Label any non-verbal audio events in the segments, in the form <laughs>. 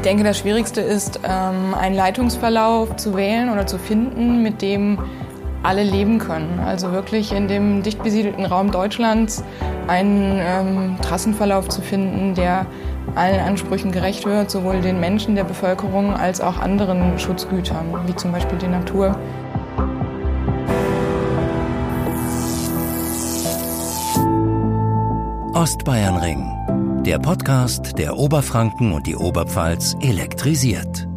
Ich denke, das Schwierigste ist, ähm, einen Leitungsverlauf zu wählen oder zu finden, mit dem alle leben können. Also wirklich in dem dicht besiedelten Raum Deutschlands einen ähm, Trassenverlauf zu finden, der allen Ansprüchen gerecht wird, sowohl den Menschen der Bevölkerung als auch anderen Schutzgütern, wie zum Beispiel die Natur. Ostbayernring, der Podcast, der Oberfranken und die Oberpfalz elektrisiert.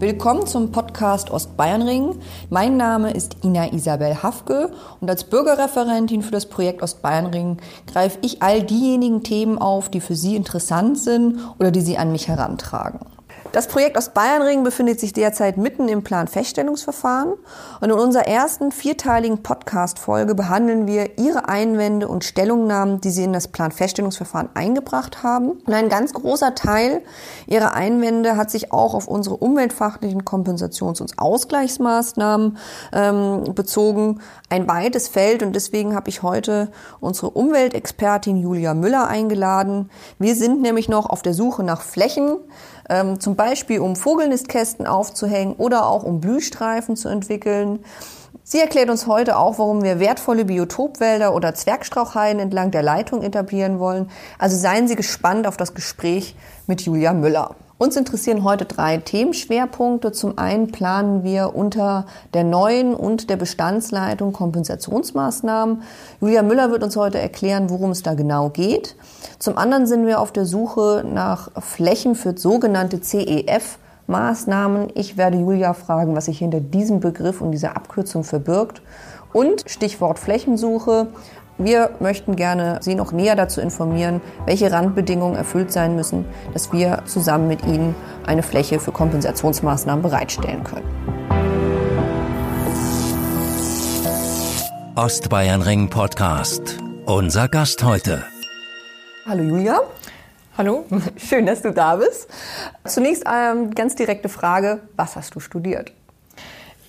Willkommen zum Podcast Ostbayernring. Mein Name ist Ina Isabel Hafke und als Bürgerreferentin für das Projekt Ostbayernring greife ich all diejenigen Themen auf, die für Sie interessant sind oder die Sie an mich herantragen. Das Projekt Ostbayernring befindet sich derzeit mitten im Planfeststellungsverfahren und in unserer ersten vierteiligen Podcast-Folge behandeln wir Ihre Einwände und Stellungnahmen, die Sie in das Planfeststellungsverfahren eingebracht haben. Und ein ganz großer Teil Ihrer Einwände hat sich auch auf unsere umweltfachlichen Kompensations- und Ausgleichsmaßnahmen ähm, bezogen. Ein weites Feld und deswegen habe ich heute unsere Umweltexpertin Julia Müller eingeladen. Wir sind nämlich noch auf der Suche nach Flächen, ähm, zum Beispiel um Vogelnistkästen aufzuhängen oder auch um Blühstreifen zu entwickeln. Sie erklärt uns heute auch, warum wir wertvolle Biotopwälder oder Zwergstrauchheiden entlang der Leitung etablieren wollen. Also seien Sie gespannt auf das Gespräch mit Julia Müller. Uns interessieren heute drei Themenschwerpunkte. Zum einen planen wir unter der neuen und der Bestandsleitung Kompensationsmaßnahmen. Julia Müller wird uns heute erklären, worum es da genau geht. Zum anderen sind wir auf der Suche nach Flächen für sogenannte CEF. Maßnahmen. Ich werde Julia fragen, was sich hinter diesem Begriff und dieser Abkürzung verbirgt. Und Stichwort Flächensuche. Wir möchten gerne Sie noch näher dazu informieren, welche Randbedingungen erfüllt sein müssen, dass wir zusammen mit Ihnen eine Fläche für Kompensationsmaßnahmen bereitstellen können. Ostbayernring Podcast. Unser Gast heute. Hallo Julia. Hallo. Schön, dass du da bist. Zunächst eine ganz direkte Frage. Was hast du studiert?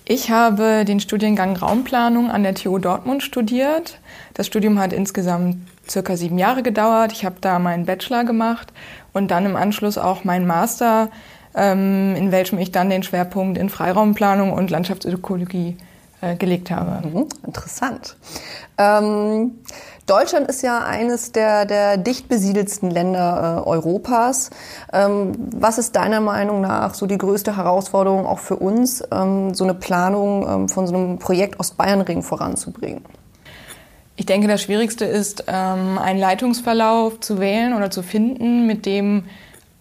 Ich habe den Studiengang Raumplanung an der TU Dortmund studiert. Das Studium hat insgesamt circa sieben Jahre gedauert. Ich habe da meinen Bachelor gemacht und dann im Anschluss auch meinen Master, ähm, in welchem ich dann den Schwerpunkt in Freiraumplanung und Landschaftsökologie äh, gelegt habe. Mhm, interessant. Ähm, Deutschland ist ja eines der, der dicht besiedelsten Länder äh, Europas. Ähm, was ist deiner Meinung nach so die größte Herausforderung auch für uns, ähm, so eine Planung ähm, von so einem Projekt Ostbayernring voranzubringen? Ich denke, das Schwierigste ist, ähm, einen Leitungsverlauf zu wählen oder zu finden, mit dem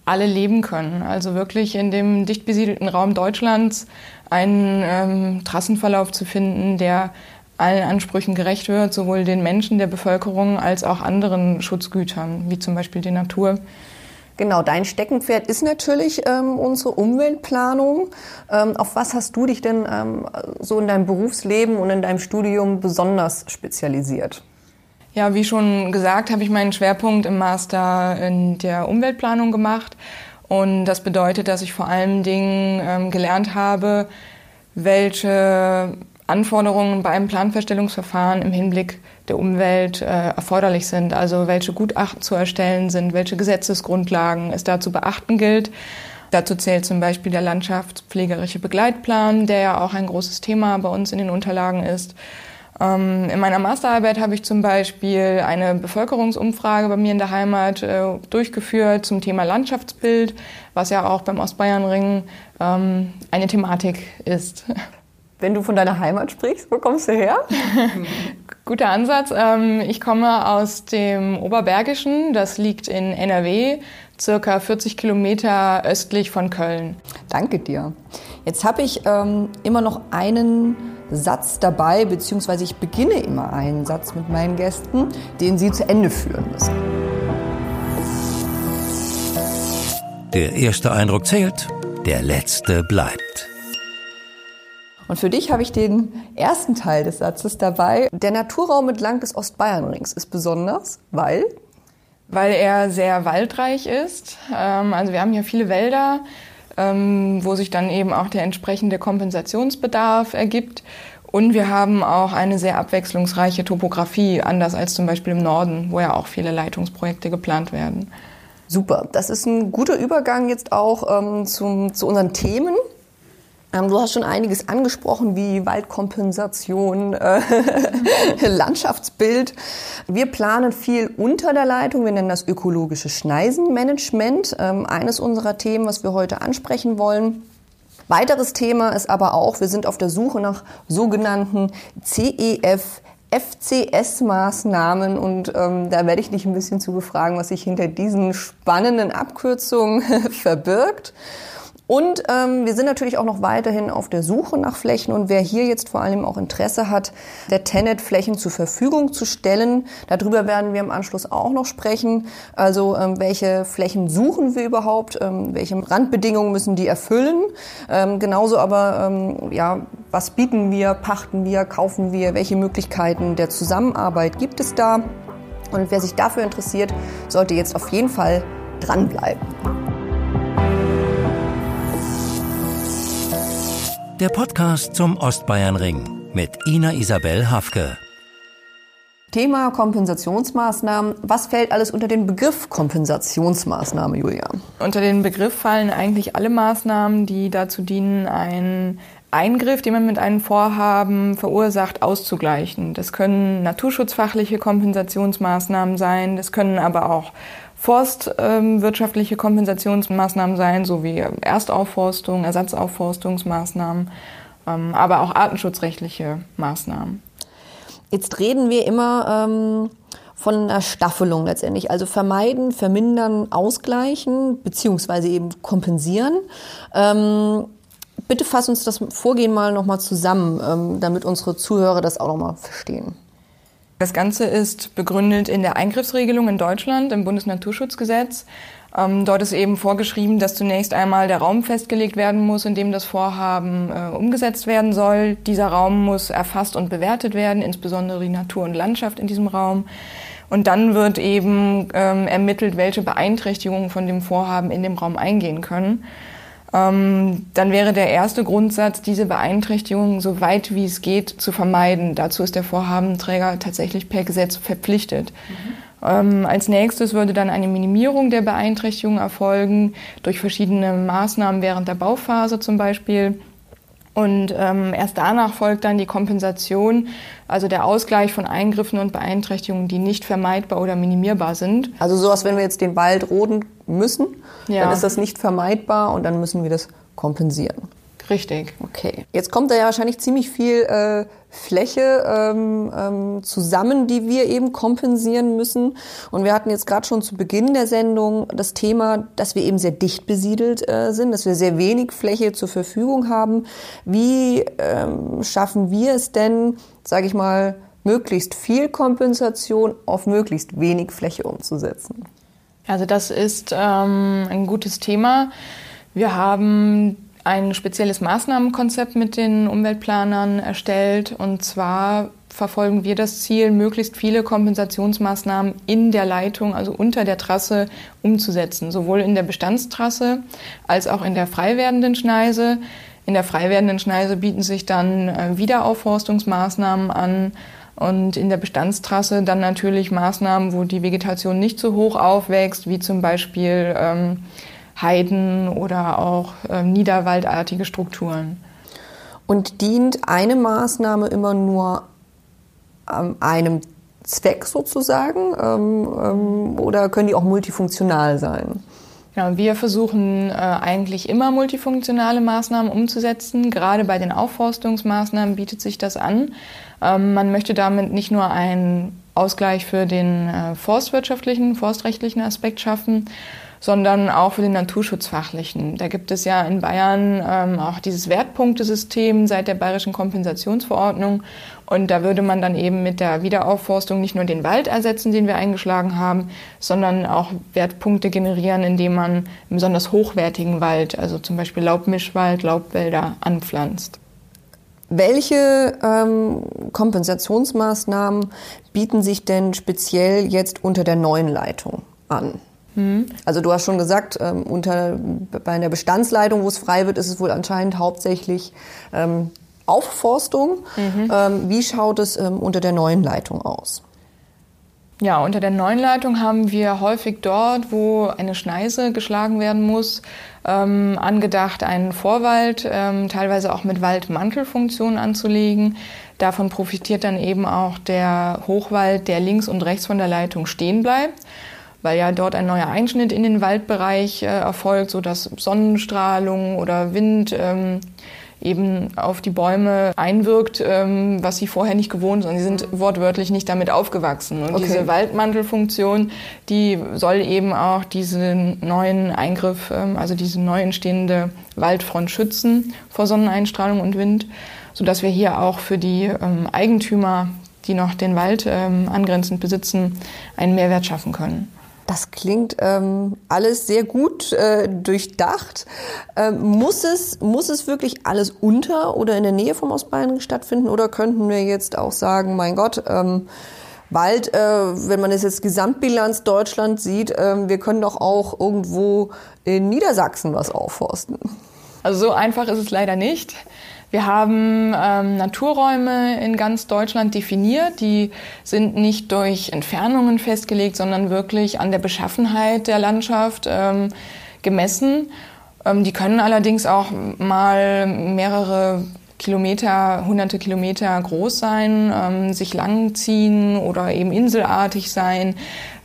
alle leben können. Also wirklich in dem dicht besiedelten Raum Deutschlands einen ähm, Trassenverlauf zu finden, der allen Ansprüchen gerecht wird, sowohl den Menschen der Bevölkerung als auch anderen Schutzgütern, wie zum Beispiel die Natur. Genau, dein Steckenpferd ist natürlich ähm, unsere Umweltplanung. Ähm, auf was hast du dich denn ähm, so in deinem Berufsleben und in deinem Studium besonders spezialisiert? Ja, wie schon gesagt, habe ich meinen Schwerpunkt im Master in der Umweltplanung gemacht. Und das bedeutet, dass ich vor allen Dingen ähm, gelernt habe, welche Anforderungen bei einem Planfeststellungsverfahren im Hinblick der Umwelt äh, erforderlich sind, also welche Gutachten zu erstellen sind, welche Gesetzesgrundlagen es da zu beachten gilt. Dazu zählt zum Beispiel der landschaftspflegerische Begleitplan, der ja auch ein großes Thema bei uns in den Unterlagen ist. Ähm, in meiner Masterarbeit habe ich zum Beispiel eine Bevölkerungsumfrage bei mir in der Heimat äh, durchgeführt zum Thema Landschaftsbild, was ja auch beim Ostbayernring ähm, eine Thematik ist. Wenn du von deiner Heimat sprichst, wo kommst du her? <laughs> Guter Ansatz. Ähm, ich komme aus dem Oberbergischen, das liegt in NRW, circa 40 Kilometer östlich von Köln. Danke dir. Jetzt habe ich ähm, immer noch einen Satz dabei, beziehungsweise ich beginne immer einen Satz mit meinen Gästen, den sie zu Ende führen müssen. Der erste Eindruck zählt, der letzte bleibt. Und für dich habe ich den ersten Teil des Satzes dabei. Der Naturraum entlang des Ostbayernrings ist besonders, weil? Weil er sehr waldreich ist. Ähm, also wir haben hier viele Wälder, ähm, wo sich dann eben auch der entsprechende Kompensationsbedarf ergibt. Und wir haben auch eine sehr abwechslungsreiche Topografie, anders als zum Beispiel im Norden, wo ja auch viele Leitungsprojekte geplant werden. Super, das ist ein guter Übergang jetzt auch ähm, zum, zu unseren Themen. Ähm, du hast schon einiges angesprochen, wie Waldkompensation, äh, <laughs> Landschaftsbild. Wir planen viel unter der Leitung. Wir nennen das ökologische Schneisenmanagement. Ähm, eines unserer Themen, was wir heute ansprechen wollen. Weiteres Thema ist aber auch, wir sind auf der Suche nach sogenannten CEF FCS-Maßnahmen und ähm, da werde ich dich ein bisschen zu befragen, was sich hinter diesen spannenden Abkürzungen <laughs> verbirgt. Und ähm, wir sind natürlich auch noch weiterhin auf der Suche nach Flächen. Und wer hier jetzt vor allem auch Interesse hat, der Tenet Flächen zur Verfügung zu stellen, darüber werden wir im Anschluss auch noch sprechen. Also ähm, welche Flächen suchen wir überhaupt, ähm, welche Randbedingungen müssen die erfüllen, ähm, genauso aber ähm, ja was bieten wir, pachten wir, kaufen wir, welche Möglichkeiten der Zusammenarbeit gibt es da? Und wer sich dafür interessiert, sollte jetzt auf jeden Fall dranbleiben. Der Podcast zum Ostbayernring mit Ina Isabel Hafke. Thema Kompensationsmaßnahmen. Was fällt alles unter den Begriff Kompensationsmaßnahme, Julia? Unter den Begriff fallen eigentlich alle Maßnahmen, die dazu dienen, einen Eingriff, den man mit einem Vorhaben verursacht, auszugleichen. Das können naturschutzfachliche Kompensationsmaßnahmen sein, das können aber auch forstwirtschaftliche Kompensationsmaßnahmen sein, sowie Erstaufforstung, Ersatzaufforstungsmaßnahmen, ähm, aber auch artenschutzrechtliche Maßnahmen. Jetzt reden wir immer ähm, von einer Staffelung letztendlich, also vermeiden, vermindern, ausgleichen beziehungsweise eben kompensieren. Ähm, bitte fass uns das Vorgehen mal nochmal zusammen, ähm, damit unsere Zuhörer das auch nochmal verstehen. Das Ganze ist begründet in der Eingriffsregelung in Deutschland im Bundesnaturschutzgesetz. Ähm, dort ist eben vorgeschrieben, dass zunächst einmal der Raum festgelegt werden muss, in dem das Vorhaben äh, umgesetzt werden soll. Dieser Raum muss erfasst und bewertet werden, insbesondere die Natur und Landschaft in diesem Raum. Und dann wird eben ähm, ermittelt, welche Beeinträchtigungen von dem Vorhaben in dem Raum eingehen können. Ähm, dann wäre der erste Grundsatz, diese Beeinträchtigung so weit wie es geht zu vermeiden. Dazu ist der Vorhabenträger tatsächlich per Gesetz verpflichtet. Mhm. Ähm, als nächstes würde dann eine Minimierung der Beeinträchtigung erfolgen durch verschiedene Maßnahmen während der Bauphase zum Beispiel. Und ähm, erst danach folgt dann die Kompensation, also der Ausgleich von Eingriffen und Beeinträchtigungen, die nicht vermeidbar oder minimierbar sind. Also sowas, wenn wir jetzt den Wald roden müssen, ja. dann ist das nicht vermeidbar und dann müssen wir das kompensieren. Richtig. Okay. Jetzt kommt da ja wahrscheinlich ziemlich viel äh, Fläche ähm, ähm, zusammen, die wir eben kompensieren müssen. Und wir hatten jetzt gerade schon zu Beginn der Sendung das Thema, dass wir eben sehr dicht besiedelt äh, sind, dass wir sehr wenig Fläche zur Verfügung haben. Wie ähm, schaffen wir es denn, sage ich mal, möglichst viel Kompensation auf möglichst wenig Fläche umzusetzen? Also das ist ähm, ein gutes Thema. Wir haben ein spezielles Maßnahmenkonzept mit den Umweltplanern erstellt. Und zwar verfolgen wir das Ziel, möglichst viele Kompensationsmaßnahmen in der Leitung, also unter der Trasse, umzusetzen. Sowohl in der Bestandstrasse als auch in der frei werdenden Schneise. In der frei werdenden Schneise bieten sich dann äh, Wiederaufforstungsmaßnahmen an. Und in der Bestandstrasse dann natürlich Maßnahmen, wo die Vegetation nicht so hoch aufwächst, wie zum Beispiel ähm, Heiden oder auch äh, niederwaldartige Strukturen. Und dient eine Maßnahme immer nur ähm, einem Zweck sozusagen ähm, ähm, oder können die auch multifunktional sein? Ja, wir versuchen äh, eigentlich immer multifunktionale Maßnahmen umzusetzen. Gerade bei den Aufforstungsmaßnahmen bietet sich das an. Ähm, man möchte damit nicht nur einen Ausgleich für den äh, forstwirtschaftlichen, forstrechtlichen Aspekt schaffen, sondern auch für den Naturschutzfachlichen. Da gibt es ja in Bayern ähm, auch dieses Wertpunktesystem seit der bayerischen Kompensationsverordnung. Und da würde man dann eben mit der Wiederaufforstung nicht nur den Wald ersetzen, den wir eingeschlagen haben, sondern auch Wertpunkte generieren, indem man besonders hochwertigen Wald, also zum Beispiel Laubmischwald, Laubwälder anpflanzt. Welche ähm, Kompensationsmaßnahmen bieten sich denn speziell jetzt unter der neuen Leitung an? Mhm. Also du hast schon gesagt, ähm, unter, bei einer Bestandsleitung, wo es frei wird, ist es wohl anscheinend hauptsächlich ähm, Aufforstung. Mhm. Ähm, wie schaut es ähm, unter der neuen Leitung aus? Ja, unter der neuen Leitung haben wir häufig dort, wo eine Schneise geschlagen werden muss, ähm, angedacht, einen Vorwald, ähm, teilweise auch mit Waldmantelfunktion anzulegen. Davon profitiert dann eben auch der Hochwald, der links und rechts von der Leitung stehen bleibt, weil ja dort ein neuer Einschnitt in den Waldbereich äh, erfolgt, sodass Sonnenstrahlung oder Wind ähm, eben auf die Bäume einwirkt, ähm, was sie vorher nicht gewohnt sind. Sie sind wortwörtlich nicht damit aufgewachsen. Und okay. diese Waldmantelfunktion, die soll eben auch diesen neuen Eingriff, ähm, also diese neu entstehende Waldfront schützen vor Sonneneinstrahlung und Wind, sodass wir hier auch für die ähm, Eigentümer, die noch den Wald ähm, angrenzend besitzen, einen Mehrwert schaffen können. Das klingt ähm, alles sehr gut äh, durchdacht. Ähm, muss, es, muss es wirklich alles unter oder in der Nähe vom Ostbayern stattfinden oder könnten wir jetzt auch sagen, mein Gott, ähm, Wald, äh, wenn man es jetzt Gesamtbilanz Deutschland sieht, äh, wir können doch auch irgendwo in Niedersachsen was aufforsten? Also so einfach ist es leider nicht. Wir haben ähm, Naturräume in ganz Deutschland definiert. Die sind nicht durch Entfernungen festgelegt, sondern wirklich an der Beschaffenheit der Landschaft ähm, gemessen. Ähm, die können allerdings auch mal mehrere Kilometer, hunderte Kilometer groß sein, ähm, sich langziehen oder eben inselartig sein.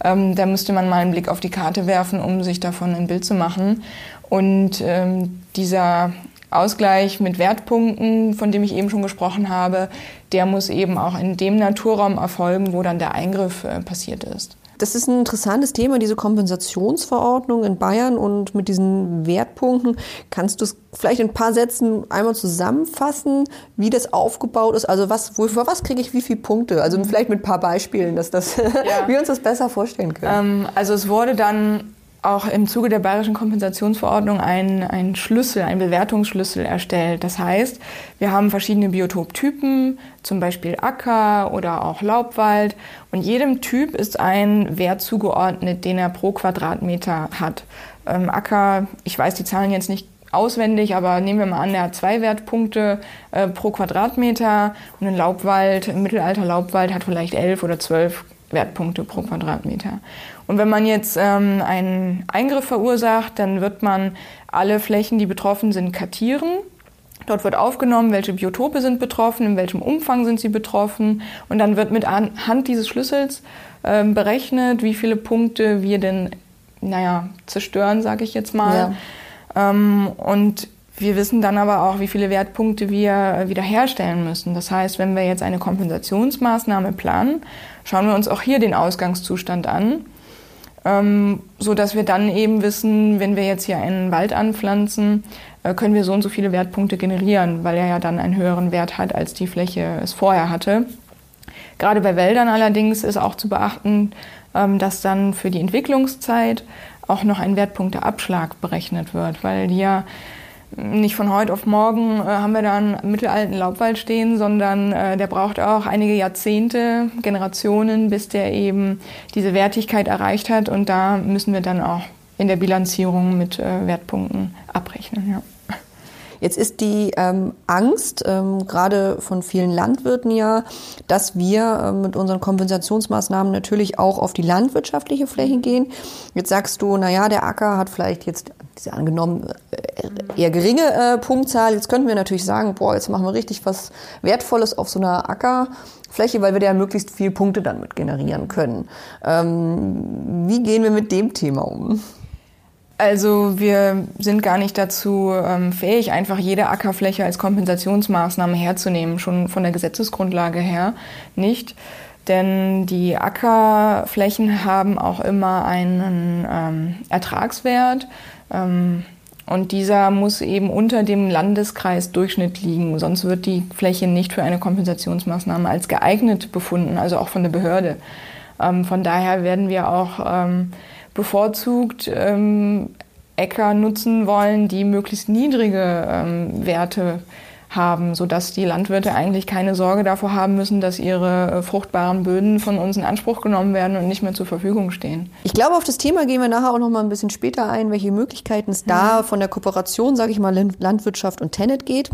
Ähm, da müsste man mal einen Blick auf die Karte werfen, um sich davon ein Bild zu machen. Und ähm, dieser Ausgleich mit Wertpunkten, von dem ich eben schon gesprochen habe, der muss eben auch in dem Naturraum erfolgen, wo dann der Eingriff äh, passiert ist. Das ist ein interessantes Thema, diese Kompensationsverordnung in Bayern und mit diesen Wertpunkten. Kannst du es vielleicht in ein paar Sätzen einmal zusammenfassen, wie das aufgebaut ist? Also was, für was kriege ich wie viele Punkte? Also vielleicht mit ein paar Beispielen, dass das, <laughs> ja. <laughs> wir uns das besser vorstellen können. Ähm, also es wurde dann auch im Zuge der Bayerischen Kompensationsverordnung ein, ein Schlüssel, ein Bewertungsschlüssel erstellt. Das heißt, wir haben verschiedene Biotoptypen, zum Beispiel Acker oder auch Laubwald. Und jedem Typ ist ein Wert zugeordnet, den er pro Quadratmeter hat. Ähm, Acker, ich weiß die Zahlen jetzt nicht auswendig, aber nehmen wir mal an, der hat zwei Wertpunkte äh, pro Quadratmeter und ein Laubwald, ein Mittelalter Laubwald hat vielleicht elf oder zwölf Wertpunkte pro Quadratmeter. Und wenn man jetzt ähm, einen Eingriff verursacht, dann wird man alle Flächen, die betroffen sind, kartieren. Dort wird aufgenommen, welche Biotope sind betroffen, in welchem Umfang sind sie betroffen. Und dann wird mit Hand dieses Schlüssels ähm, berechnet, wie viele Punkte wir denn, naja, zerstören, sage ich jetzt mal. Ja. Ähm, und wir wissen dann aber auch, wie viele Wertpunkte wir wiederherstellen müssen. Das heißt, wenn wir jetzt eine Kompensationsmaßnahme planen, schauen wir uns auch hier den Ausgangszustand an, ähm, so dass wir dann eben wissen, wenn wir jetzt hier einen Wald anpflanzen, äh, können wir so und so viele Wertpunkte generieren, weil er ja dann einen höheren Wert hat, als die Fläche es vorher hatte. Gerade bei Wäldern allerdings ist auch zu beachten, ähm, dass dann für die Entwicklungszeit auch noch ein Wertpunkteabschlag berechnet wird, weil die ja nicht von heute auf morgen äh, haben wir da einen mittelalten Laubwald stehen, sondern äh, der braucht auch einige Jahrzehnte, Generationen, bis der eben diese Wertigkeit erreicht hat. Und da müssen wir dann auch in der Bilanzierung mit äh, Wertpunkten abrechnen. Ja. Jetzt ist die ähm, Angst, ähm, gerade von vielen Landwirten ja, dass wir ähm, mit unseren Kompensationsmaßnahmen natürlich auch auf die landwirtschaftliche Fläche gehen. Jetzt sagst du, na ja, der Acker hat vielleicht jetzt diese angenommen äh, eher geringe äh, Punktzahl. Jetzt könnten wir natürlich sagen, boah, jetzt machen wir richtig was Wertvolles auf so einer Ackerfläche, weil wir da möglichst viele Punkte dann mit generieren können. Ähm, wie gehen wir mit dem Thema um? Also wir sind gar nicht dazu ähm, fähig, einfach jede Ackerfläche als Kompensationsmaßnahme herzunehmen, schon von der Gesetzesgrundlage her nicht. Denn die Ackerflächen haben auch immer einen ähm, Ertragswert. Ähm, und dieser muss eben unter dem Landeskreisdurchschnitt liegen, sonst wird die Fläche nicht für eine Kompensationsmaßnahme als geeignet befunden, also auch von der Behörde. Ähm, von daher werden wir auch ähm, bevorzugt Äcker nutzen wollen, die möglichst niedrige Werte haben, sodass die Landwirte eigentlich keine Sorge davor haben müssen, dass ihre äh, fruchtbaren Böden von uns in Anspruch genommen werden und nicht mehr zur Verfügung stehen. Ich glaube, auf das Thema gehen wir nachher auch noch mal ein bisschen später ein, welche Möglichkeiten es da von der Kooperation, sage ich mal, Landwirtschaft und Tenet geht.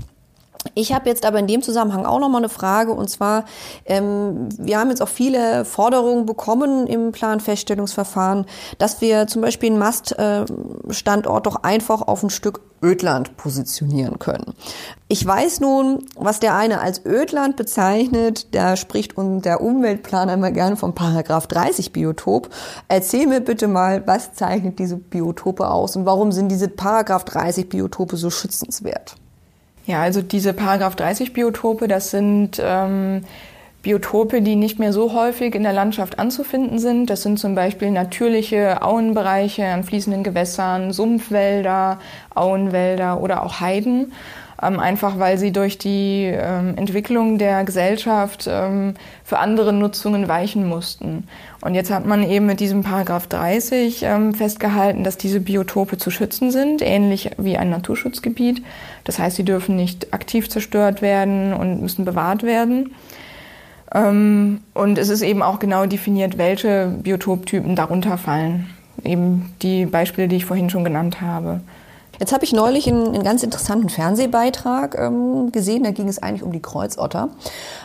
Ich habe jetzt aber in dem Zusammenhang auch noch mal eine Frage und zwar, ähm, wir haben jetzt auch viele Forderungen bekommen im Planfeststellungsverfahren, dass wir zum Beispiel einen Maststandort doch einfach auf ein Stück Ödland positionieren können. Ich weiß nun, was der eine als Ödland bezeichnet, da spricht der Umweltplaner immer gerne vom Paragraph 30 Biotop. Erzähl mir bitte mal, was zeichnet diese Biotope aus und warum sind diese Paragraph 30 Biotope so schützenswert? Ja, also diese Paragraph 30 Biotope, das sind ähm, Biotope, die nicht mehr so häufig in der Landschaft anzufinden sind. Das sind zum Beispiel natürliche Auenbereiche an fließenden Gewässern, Sumpfwälder, Auenwälder oder auch Heiden einfach weil sie durch die ähm, Entwicklung der Gesellschaft ähm, für andere Nutzungen weichen mussten. Und jetzt hat man eben mit diesem Paragraph 30 ähm, festgehalten, dass diese Biotope zu schützen sind, ähnlich wie ein Naturschutzgebiet. Das heißt, sie dürfen nicht aktiv zerstört werden und müssen bewahrt werden. Ähm, und es ist eben auch genau definiert, welche Biotoptypen darunter fallen. Eben die Beispiele, die ich vorhin schon genannt habe. Jetzt habe ich neulich einen, einen, ganz interessanten Fernsehbeitrag ähm, gesehen, da ging es eigentlich um die Kreuzotter.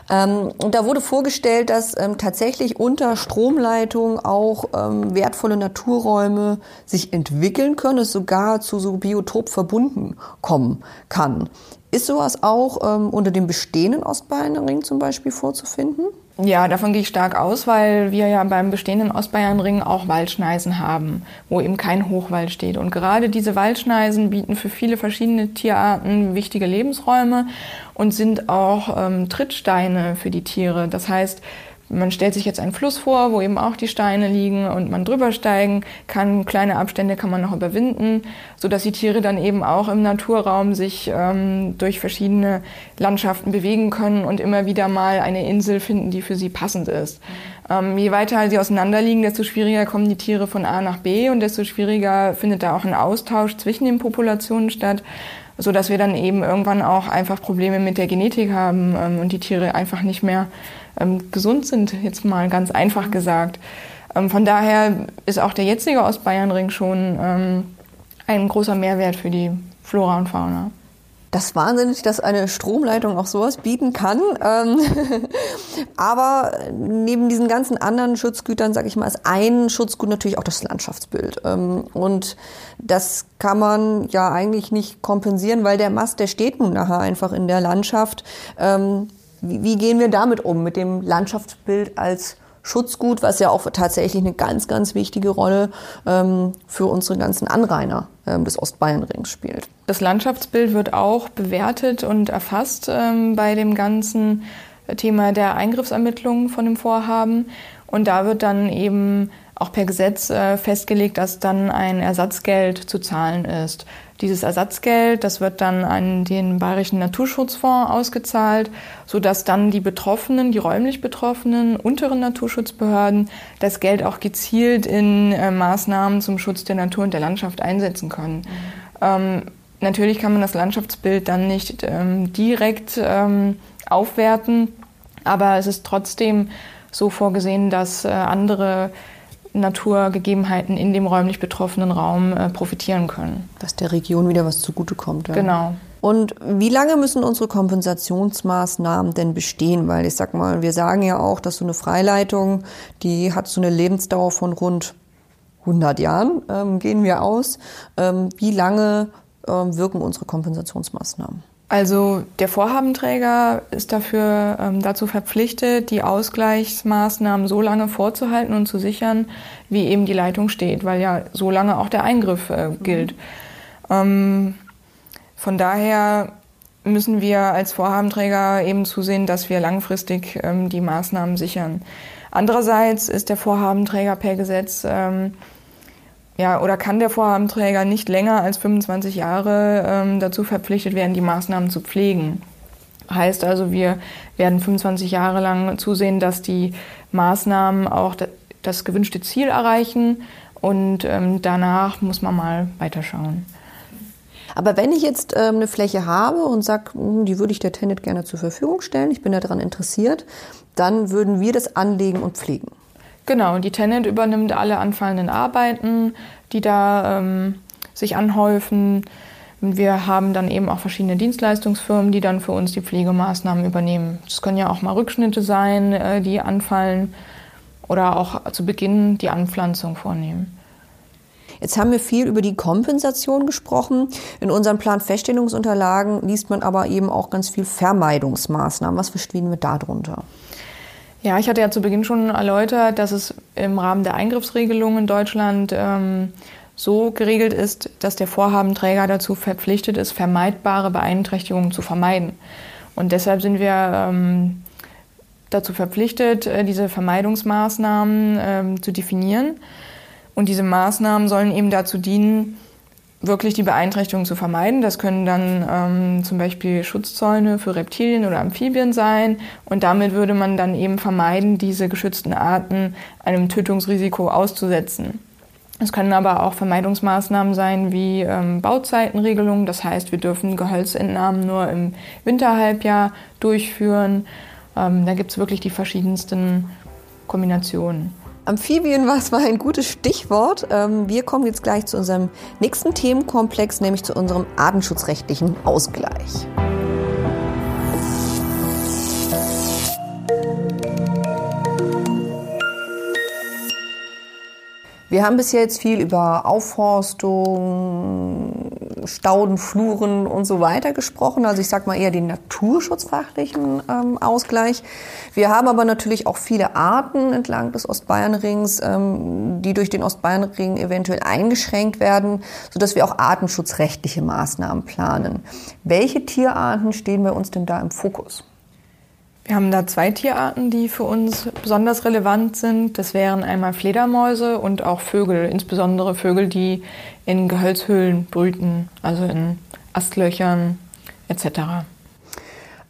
Ähm, und da wurde vorgestellt, dass ähm, tatsächlich unter Stromleitung auch ähm, wertvolle Naturräume sich entwickeln können, es sogar zu so Biotop verbunden kommen kann. Ist sowas auch ähm, unter dem bestehenden Ostbayernring zum Beispiel vorzufinden? Ja, davon gehe ich stark aus, weil wir ja beim bestehenden Ostbayernring auch Waldschneisen haben, wo eben kein Hochwald steht. Und gerade diese Waldschneisen bieten für viele verschiedene Tierarten wichtige Lebensräume und sind auch ähm, Trittsteine für die Tiere. Das heißt, man stellt sich jetzt einen Fluss vor, wo eben auch die Steine liegen und man drüber steigen kann. Kleine Abstände kann man noch überwinden, so dass die Tiere dann eben auch im Naturraum sich ähm, durch verschiedene Landschaften bewegen können und immer wieder mal eine Insel finden, die für sie passend ist. Ähm, je weiter sie auseinanderliegen, desto schwieriger kommen die Tiere von A nach B und desto schwieriger findet da auch ein Austausch zwischen den Populationen statt so dass wir dann eben irgendwann auch einfach Probleme mit der Genetik haben ähm, und die Tiere einfach nicht mehr ähm, gesund sind, jetzt mal ganz einfach gesagt. Ähm, von daher ist auch der jetzige Ostbayernring schon ähm, ein großer Mehrwert für die Flora und Fauna. Das ist wahnsinnig, dass eine Stromleitung auch sowas bieten kann. Ähm, <laughs> aber neben diesen ganzen anderen Schutzgütern, sage ich mal, ist ein Schutzgut natürlich auch das Landschaftsbild. Ähm, und das kann man ja eigentlich nicht kompensieren, weil der Mast, der steht nun nachher einfach in der Landschaft. Wie, wie gehen wir damit um, mit dem Landschaftsbild als Schutzgut, was ja auch tatsächlich eine ganz, ganz wichtige Rolle ähm, für unsere ganzen Anrainer ähm, des Ostbayernrings spielt. Das Landschaftsbild wird auch bewertet und erfasst ähm, bei dem ganzen Thema der Eingriffsermittlungen von dem Vorhaben. Und da wird dann eben auch per Gesetz äh, festgelegt, dass dann ein Ersatzgeld zu zahlen ist. Dieses Ersatzgeld, das wird dann an den Bayerischen Naturschutzfonds ausgezahlt, sodass dann die Betroffenen, die räumlich Betroffenen, unteren Naturschutzbehörden das Geld auch gezielt in äh, Maßnahmen zum Schutz der Natur und der Landschaft einsetzen können. Mhm. Ähm, natürlich kann man das Landschaftsbild dann nicht ähm, direkt ähm, aufwerten, aber es ist trotzdem so vorgesehen, dass äh, andere Naturgegebenheiten in dem räumlich betroffenen Raum äh, profitieren können. Dass der Region wieder was zugutekommt. Ja. Genau. Und wie lange müssen unsere Kompensationsmaßnahmen denn bestehen? Weil ich sag mal, wir sagen ja auch, dass so eine Freileitung, die hat so eine Lebensdauer von rund 100 Jahren, ähm, gehen wir aus. Ähm, wie lange ähm, wirken unsere Kompensationsmaßnahmen? Also der Vorhabenträger ist dafür ähm, dazu verpflichtet, die Ausgleichsmaßnahmen so lange vorzuhalten und zu sichern, wie eben die Leitung steht, weil ja so lange auch der Eingriff äh, gilt. Mhm. Ähm, von daher müssen wir als Vorhabenträger eben zusehen, dass wir langfristig ähm, die Maßnahmen sichern. Andererseits ist der Vorhabenträger per Gesetz ähm, ja, oder kann der Vorhabenträger nicht länger als 25 Jahre ähm, dazu verpflichtet werden, die Maßnahmen zu pflegen. Heißt also, wir werden 25 Jahre lang zusehen, dass die Maßnahmen auch das gewünschte Ziel erreichen und ähm, danach muss man mal weiterschauen. Aber wenn ich jetzt ähm, eine Fläche habe und sage, hm, die würde ich der Tennet gerne zur Verfügung stellen, ich bin daran interessiert, dann würden wir das anlegen und pflegen. Genau, die Tenant übernimmt alle anfallenden Arbeiten, die da ähm, sich anhäufen. Wir haben dann eben auch verschiedene Dienstleistungsfirmen, die dann für uns die Pflegemaßnahmen übernehmen. Das können ja auch mal Rückschnitte sein, äh, die anfallen oder auch zu Beginn die Anpflanzung vornehmen. Jetzt haben wir viel über die Kompensation gesprochen. In unseren Planfeststellungsunterlagen liest man aber eben auch ganz viel Vermeidungsmaßnahmen. Was verstehen wir darunter? Ja, ich hatte ja zu Beginn schon erläutert, dass es im Rahmen der Eingriffsregelung in Deutschland ähm, so geregelt ist, dass der Vorhabenträger dazu verpflichtet ist, vermeidbare Beeinträchtigungen zu vermeiden. Und deshalb sind wir ähm, dazu verpflichtet, äh, diese Vermeidungsmaßnahmen ähm, zu definieren. Und diese Maßnahmen sollen eben dazu dienen, wirklich die Beeinträchtigung zu vermeiden. Das können dann ähm, zum Beispiel Schutzzäune für Reptilien oder Amphibien sein. Und damit würde man dann eben vermeiden, diese geschützten Arten einem Tötungsrisiko auszusetzen. Es können aber auch Vermeidungsmaßnahmen sein wie ähm, Bauzeitenregelungen. Das heißt, wir dürfen Gehölzentnahmen nur im Winterhalbjahr durchführen. Ähm, da gibt es wirklich die verschiedensten Kombinationen. Amphibien war es mal ein gutes Stichwort. Ähm, wir kommen jetzt gleich zu unserem nächsten Themenkomplex, nämlich zu unserem artenschutzrechtlichen Ausgleich. Wir haben bis jetzt viel über Aufforstung, Stauden, Fluren und so weiter gesprochen. Also ich sage mal eher den naturschutzfachlichen ähm, Ausgleich. Wir haben aber natürlich auch viele Arten entlang des Ostbayernrings, ähm, die durch den Ostbayernring eventuell eingeschränkt werden, sodass wir auch artenschutzrechtliche Maßnahmen planen. Welche Tierarten stehen bei uns denn da im Fokus? Wir haben da zwei Tierarten, die für uns besonders relevant sind. Das wären einmal Fledermäuse und auch Vögel, insbesondere Vögel, die in Gehölzhöhlen brüten, also in Astlöchern etc.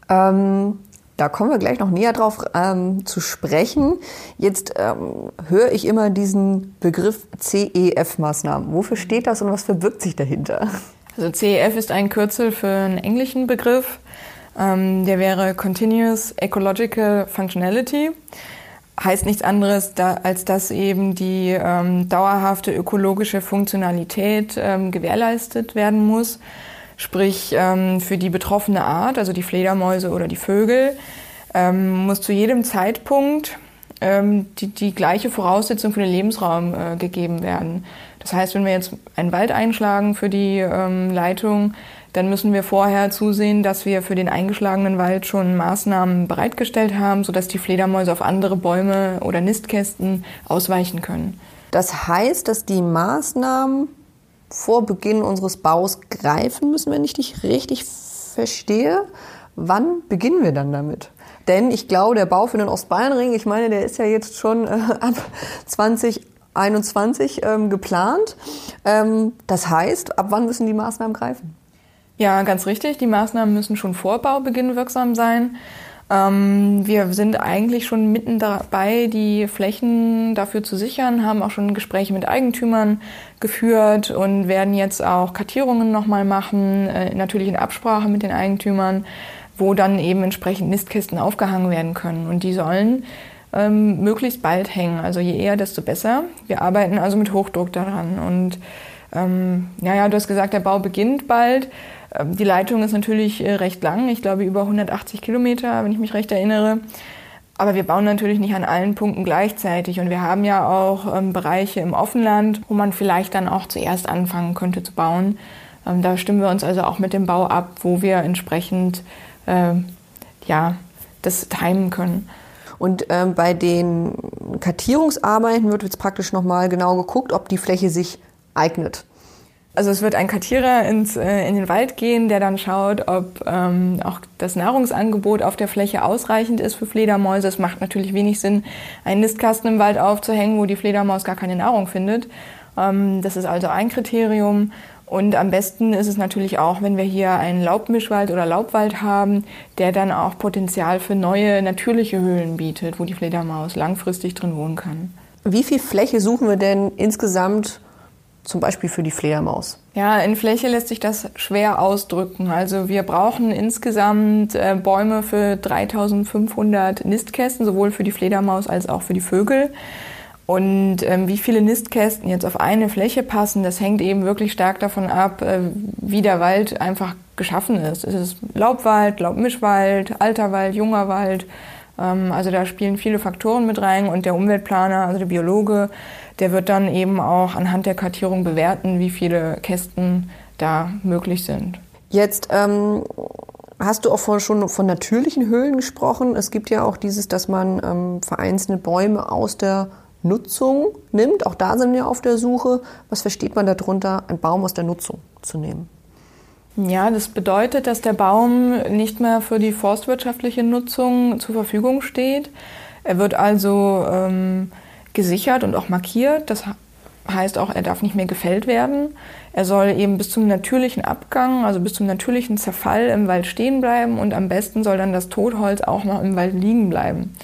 Ähm, da kommen wir gleich noch näher drauf ähm, zu sprechen. Jetzt ähm, höre ich immer diesen Begriff CEF-Maßnahmen. Wofür steht das und was verbirgt sich dahinter? Also CEF ist ein Kürzel für einen englischen Begriff. Ähm, der wäre Continuous Ecological Functionality. Heißt nichts anderes, da, als dass eben die ähm, dauerhafte ökologische Funktionalität ähm, gewährleistet werden muss. Sprich, ähm, für die betroffene Art, also die Fledermäuse oder die Vögel, ähm, muss zu jedem Zeitpunkt ähm, die, die gleiche Voraussetzung für den Lebensraum äh, gegeben werden. Das heißt, wenn wir jetzt einen Wald einschlagen für die Leitung, dann müssen wir vorher zusehen, dass wir für den eingeschlagenen Wald schon Maßnahmen bereitgestellt haben, sodass die Fledermäuse auf andere Bäume oder Nistkästen ausweichen können. Das heißt, dass die Maßnahmen vor Beginn unseres Baus greifen müssen, wenn ich dich richtig verstehe. Wann beginnen wir dann damit? Denn ich glaube, der Bau für den Ostbayernring, ich meine, der ist ja jetzt schon äh, <laughs> ab 2021 ähm, geplant. Ähm, das heißt, ab wann müssen die Maßnahmen greifen? Ja, ganz richtig. Die Maßnahmen müssen schon vor Baubeginn wirksam sein. Ähm, wir sind eigentlich schon mitten dabei, die Flächen dafür zu sichern, haben auch schon Gespräche mit Eigentümern geführt und werden jetzt auch Kartierungen nochmal machen, äh, natürlich in Absprache mit den Eigentümern, wo dann eben entsprechend Nistkästen aufgehangen werden können. Und die sollen ähm, möglichst bald hängen. Also je eher, desto besser. Wir arbeiten also mit Hochdruck daran. Und ähm, ja, ja, du hast gesagt, der Bau beginnt bald. Ähm, die Leitung ist natürlich äh, recht lang, ich glaube über 180 Kilometer, wenn ich mich recht erinnere. Aber wir bauen natürlich nicht an allen Punkten gleichzeitig. Und wir haben ja auch ähm, Bereiche im Offenland, wo man vielleicht dann auch zuerst anfangen könnte zu bauen. Ähm, da stimmen wir uns also auch mit dem Bau ab, wo wir entsprechend äh, ja, das timen können. Und ähm, bei den Kartierungsarbeiten wird jetzt praktisch nochmal genau geguckt, ob die Fläche sich eignet. Also es wird ein Kartierer ins, äh, in den Wald gehen, der dann schaut, ob ähm, auch das Nahrungsangebot auf der Fläche ausreichend ist für Fledermäuse. Es macht natürlich wenig Sinn, einen Nistkasten im Wald aufzuhängen, wo die Fledermaus gar keine Nahrung findet. Ähm, das ist also ein Kriterium. Und am besten ist es natürlich auch, wenn wir hier einen Laubmischwald oder Laubwald haben, der dann auch Potenzial für neue natürliche Höhlen bietet, wo die Fledermaus langfristig drin wohnen kann. Wie viel Fläche suchen wir denn insgesamt zum Beispiel für die Fledermaus? Ja, in Fläche lässt sich das schwer ausdrücken. Also wir brauchen insgesamt äh, Bäume für 3500 Nistkästen, sowohl für die Fledermaus als auch für die Vögel. Und ähm, wie viele Nistkästen jetzt auf eine Fläche passen, das hängt eben wirklich stark davon ab, äh, wie der Wald einfach geschaffen ist. Ist es Laubwald, Laubmischwald, alter Wald, junger Wald? Ähm, also da spielen viele Faktoren mit rein und der Umweltplaner, also der Biologe, der wird dann eben auch anhand der Kartierung bewerten, wie viele Kästen da möglich sind. Jetzt ähm, hast du auch vor, schon von natürlichen Höhlen gesprochen. Es gibt ja auch dieses, dass man ähm, vereinzelte Bäume aus der Nutzung nimmt. Auch da sind wir auf der Suche. Was versteht man darunter, einen Baum aus der Nutzung zu nehmen? Ja, das bedeutet, dass der Baum nicht mehr für die forstwirtschaftliche Nutzung zur Verfügung steht. Er wird also ähm, gesichert und auch markiert. Das heißt auch, er darf nicht mehr gefällt werden. Er soll eben bis zum natürlichen Abgang, also bis zum natürlichen Zerfall im Wald stehen bleiben und am besten soll dann das Totholz auch noch im Wald liegen bleiben.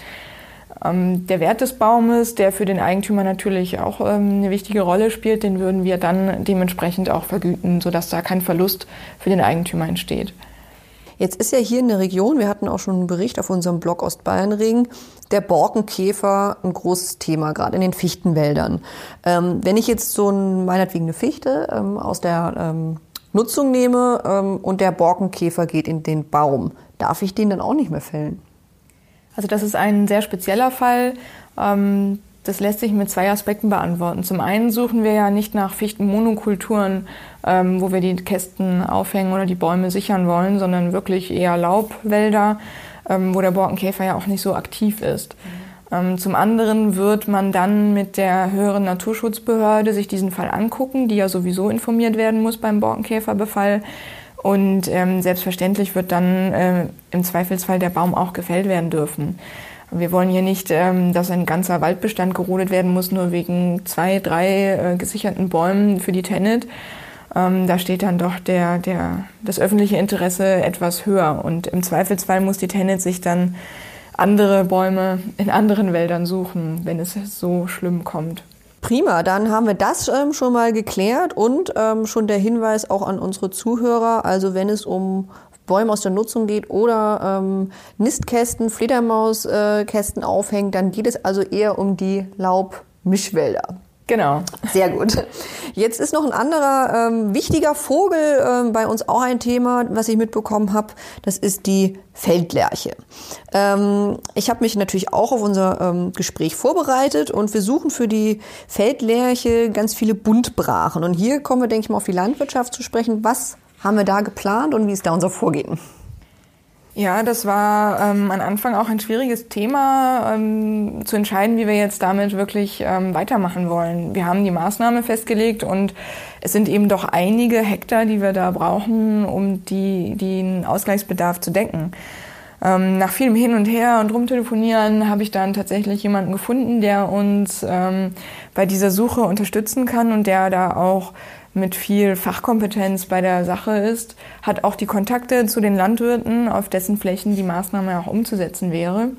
Ähm, der Wert des Baumes, der für den Eigentümer natürlich auch ähm, eine wichtige Rolle spielt, den würden wir dann dementsprechend auch vergüten, sodass da kein Verlust für den Eigentümer entsteht. Jetzt ist ja hier in der Region, wir hatten auch schon einen Bericht auf unserem Blog Ostbayernring, der Borkenkäfer ein großes Thema, gerade in den Fichtenwäldern. Ähm, wenn ich jetzt so ein, meinetwegen eine Fichte ähm, aus der ähm, Nutzung nehme ähm, und der Borkenkäfer geht in den Baum, darf ich den dann auch nicht mehr fällen? Also das ist ein sehr spezieller Fall. Ähm, das lässt sich mit zwei Aspekten beantworten. Zum einen suchen wir ja nicht nach Fichtenmonokulturen, ähm, wo wir die Kästen aufhängen oder die Bäume sichern wollen, sondern wirklich eher Laubwälder, ähm, wo der Borkenkäfer ja auch nicht so aktiv ist. Zum anderen wird man dann mit der höheren Naturschutzbehörde sich diesen Fall angucken, die ja sowieso informiert werden muss beim Borkenkäferbefall. Und ähm, selbstverständlich wird dann äh, im Zweifelsfall der Baum auch gefällt werden dürfen. Wir wollen hier nicht, ähm, dass ein ganzer Waldbestand gerodet werden muss, nur wegen zwei, drei äh, gesicherten Bäumen für die Tenet. Ähm, da steht dann doch der, der, das öffentliche Interesse etwas höher. Und im Zweifelsfall muss die Tenet sich dann andere Bäume in anderen Wäldern suchen, wenn es so schlimm kommt. Prima, dann haben wir das ähm, schon mal geklärt und ähm, schon der Hinweis auch an unsere Zuhörer. Also wenn es um Bäume aus der Nutzung geht oder ähm, Nistkästen, Fledermauskästen äh, aufhängt, dann geht es also eher um die Laubmischwälder. Genau. Sehr gut. Jetzt ist noch ein anderer ähm, wichtiger Vogel ähm, bei uns auch ein Thema, was ich mitbekommen habe. Das ist die Feldlerche. Ähm, ich habe mich natürlich auch auf unser ähm, Gespräch vorbereitet und wir suchen für die Feldlerche ganz viele Buntbrachen. Und hier kommen wir, denke ich mal, auf die Landwirtschaft zu sprechen. Was haben wir da geplant und wie ist da unser Vorgehen? Ja, das war ähm, am Anfang auch ein schwieriges Thema, ähm, zu entscheiden, wie wir jetzt damit wirklich ähm, weitermachen wollen. Wir haben die Maßnahme festgelegt und es sind eben doch einige Hektar, die wir da brauchen, um die, den Ausgleichsbedarf zu decken. Ähm, nach vielem Hin und Her und Rumtelefonieren habe ich dann tatsächlich jemanden gefunden, der uns ähm, bei dieser Suche unterstützen kann und der da auch mit viel Fachkompetenz bei der Sache ist, hat auch die Kontakte zu den Landwirten, auf dessen Flächen die Maßnahme auch umzusetzen wäre.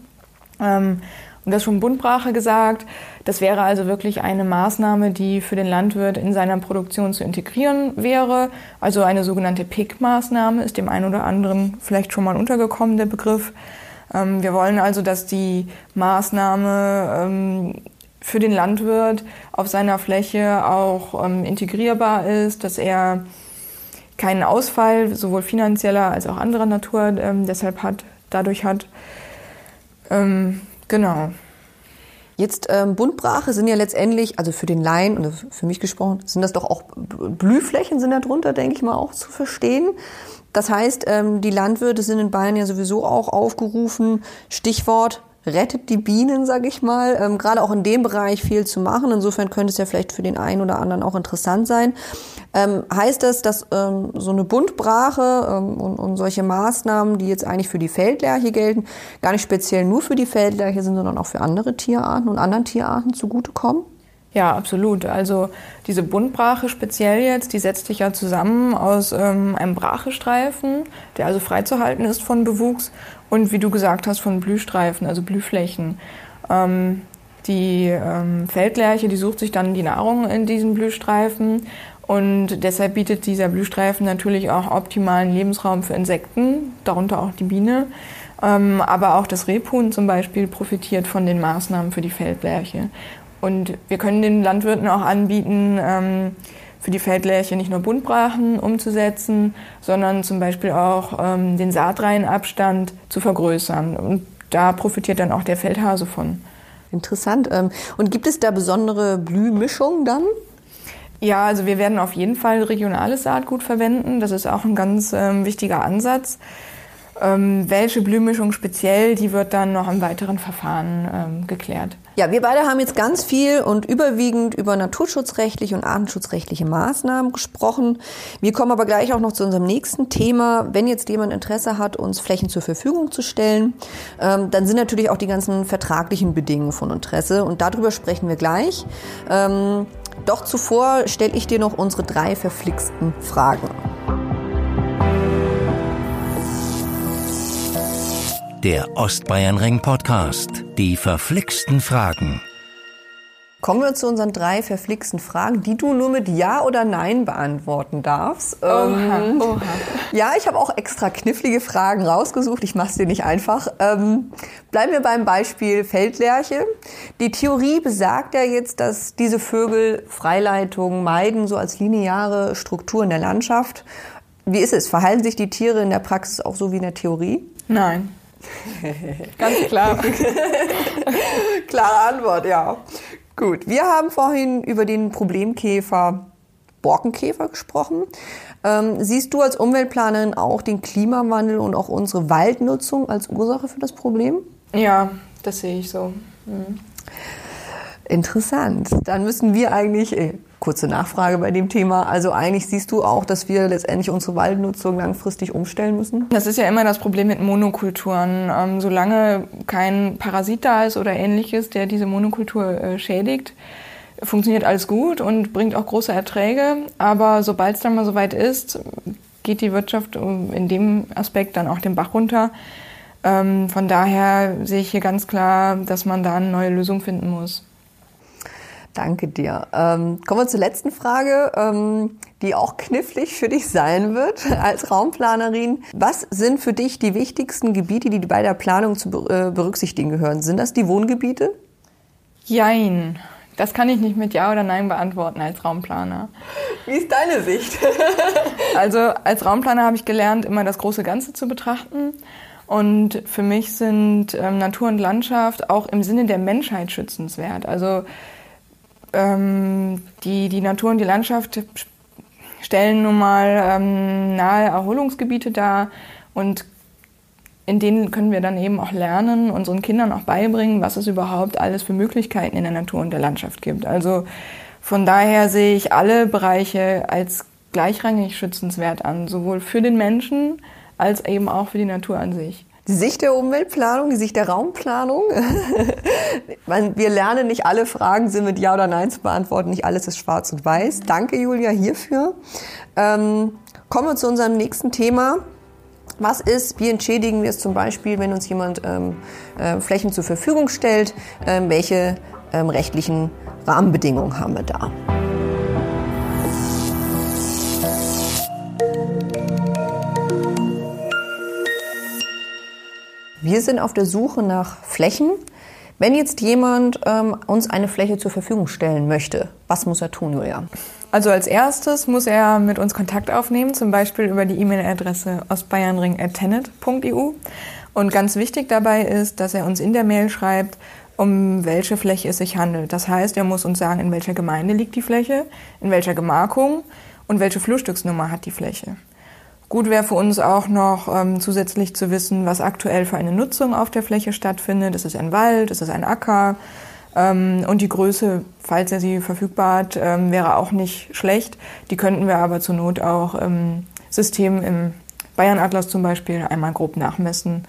Ähm, und das schon Bundbrache gesagt. Das wäre also wirklich eine Maßnahme, die für den Landwirt in seiner Produktion zu integrieren wäre. Also eine sogenannte PIC-Maßnahme ist dem einen oder anderen vielleicht schon mal untergekommen, der Begriff. Ähm, wir wollen also, dass die Maßnahme ähm, für den Landwirt auf seiner Fläche auch ähm, integrierbar ist, dass er keinen Ausfall sowohl finanzieller als auch anderer Natur ähm, deshalb hat, dadurch hat. Ähm, genau. Jetzt ähm, Buntbrache sind ja letztendlich, also für den Laien und für mich gesprochen, sind das doch auch Blühflächen sind darunter, denke ich mal, auch zu verstehen. Das heißt, ähm, die Landwirte sind in Bayern ja sowieso auch aufgerufen, Stichwort rettet die Bienen, sage ich mal. Ähm, Gerade auch in dem Bereich viel zu machen. Insofern könnte es ja vielleicht für den einen oder anderen auch interessant sein. Ähm, heißt das, dass ähm, so eine Buntbrache ähm, und, und solche Maßnahmen, die jetzt eigentlich für die Feldlerche gelten, gar nicht speziell nur für die Feldlerche sind, sondern auch für andere Tierarten und anderen Tierarten zugutekommen? Ja, absolut. Also diese Buntbrache speziell jetzt, die setzt sich ja zusammen aus ähm, einem Brachestreifen, der also freizuhalten ist von Bewuchs und wie du gesagt hast, von Blühstreifen, also Blühflächen. Ähm, die ähm, Feldlerche, die sucht sich dann die Nahrung in diesen Blühstreifen und deshalb bietet dieser Blühstreifen natürlich auch optimalen Lebensraum für Insekten, darunter auch die Biene. Ähm, aber auch das Rebhuhn zum Beispiel profitiert von den Maßnahmen für die Feldlerche. Und wir können den Landwirten auch anbieten, ähm, für die Feldlärche nicht nur Buntbrachen umzusetzen, sondern zum Beispiel auch ähm, den Saatreihenabstand zu vergrößern. Und da profitiert dann auch der Feldhase von. Interessant. Ähm, und gibt es da besondere Blühmischungen dann? Ja, also wir werden auf jeden Fall regionales Saatgut verwenden. Das ist auch ein ganz ähm, wichtiger Ansatz. Ähm, welche Blühmischung speziell, die wird dann noch im weiteren Verfahren ähm, geklärt. Ja, wir beide haben jetzt ganz viel und überwiegend über naturschutzrechtliche und artenschutzrechtliche Maßnahmen gesprochen. Wir kommen aber gleich auch noch zu unserem nächsten Thema. Wenn jetzt jemand Interesse hat, uns Flächen zur Verfügung zu stellen, ähm, dann sind natürlich auch die ganzen vertraglichen Bedingungen von Interesse und darüber sprechen wir gleich. Ähm, doch zuvor stelle ich dir noch unsere drei verflixten Fragen. Der Ostbayernring Podcast. Die verflixten Fragen. Kommen wir zu unseren drei verflixten Fragen, die du nur mit Ja oder Nein beantworten darfst. Oha, ähm, oha. Ja, ich habe auch extra knifflige Fragen rausgesucht. Ich mache es dir nicht einfach. Ähm, bleiben wir beim Beispiel Feldlerche. Die Theorie besagt ja jetzt, dass diese Vögel Freileitungen meiden, so als lineare Struktur in der Landschaft. Wie ist es? Verhalten sich die Tiere in der Praxis auch so wie in der Theorie? Nein. <laughs> Ganz klar. <laughs> Klare Antwort, ja. Gut, wir haben vorhin über den Problemkäfer Borkenkäfer gesprochen. Ähm, siehst du als Umweltplanerin auch den Klimawandel und auch unsere Waldnutzung als Ursache für das Problem? Ja, das sehe ich so. Mhm. Interessant. Dann müssen wir eigentlich, äh, kurze Nachfrage bei dem Thema, also eigentlich siehst du auch, dass wir letztendlich unsere Waldnutzung langfristig umstellen müssen? Das ist ja immer das Problem mit Monokulturen. Ähm, solange kein Parasit da ist oder ähnliches, der diese Monokultur äh, schädigt, funktioniert alles gut und bringt auch große Erträge. Aber sobald es dann mal soweit ist, geht die Wirtschaft in dem Aspekt dann auch den Bach runter. Ähm, von daher sehe ich hier ganz klar, dass man da eine neue Lösung finden muss. Danke dir. Ähm, kommen wir zur letzten Frage, ähm, die auch knifflig für dich sein wird <laughs> als Raumplanerin. Was sind für dich die wichtigsten Gebiete, die bei der Planung zu äh, berücksichtigen gehören? Sind das die Wohngebiete? Jein. Das kann ich nicht mit Ja oder Nein beantworten als Raumplaner. Wie ist deine Sicht? <laughs> also als Raumplaner habe ich gelernt, immer das große Ganze zu betrachten. Und für mich sind ähm, Natur und Landschaft auch im Sinne der Menschheit schützenswert. Also ähm, die, die Natur und die Landschaft stellen nun mal ähm, nahe Erholungsgebiete dar und in denen können wir dann eben auch lernen, unseren Kindern auch beibringen, was es überhaupt alles für Möglichkeiten in der Natur und der Landschaft gibt. Also von daher sehe ich alle Bereiche als gleichrangig schützenswert an, sowohl für den Menschen als eben auch für die Natur an sich die Sicht der Umweltplanung, die Sicht der Raumplanung. <laughs> Wir lernen nicht alle Fragen sind mit Ja oder Nein zu beantworten. Nicht alles ist schwarz und weiß. Danke, Julia, hierfür. Ähm, kommen wir zu unserem nächsten Thema. Was ist, wie entschädigen wir es zum Beispiel, wenn uns jemand ähm, äh, Flächen zur Verfügung stellt? Ähm, welche ähm, rechtlichen Rahmenbedingungen haben wir da? Wir sind auf der Suche nach Flächen. Wenn jetzt jemand ähm, uns eine Fläche zur Verfügung stellen möchte, was muss er tun, Julia? Also als erstes muss er mit uns Kontakt aufnehmen, zum Beispiel über die E-Mail-Adresse ostbayernring.tenet.eu. Und ganz wichtig dabei ist, dass er uns in der Mail schreibt, um welche Fläche es sich handelt. Das heißt, er muss uns sagen, in welcher Gemeinde liegt die Fläche, in welcher Gemarkung und welche Flurstücksnummer hat die Fläche. Gut wäre für uns auch noch ähm, zusätzlich zu wissen, was aktuell für eine Nutzung auf der Fläche stattfindet. Ist es ein Wald, ist es ein Acker? Ähm, und die Größe, falls er sie verfügbar hat, ähm, wäre auch nicht schlecht. Die könnten wir aber zur Not auch im System im Bayern Atlas zum Beispiel einmal grob nachmessen.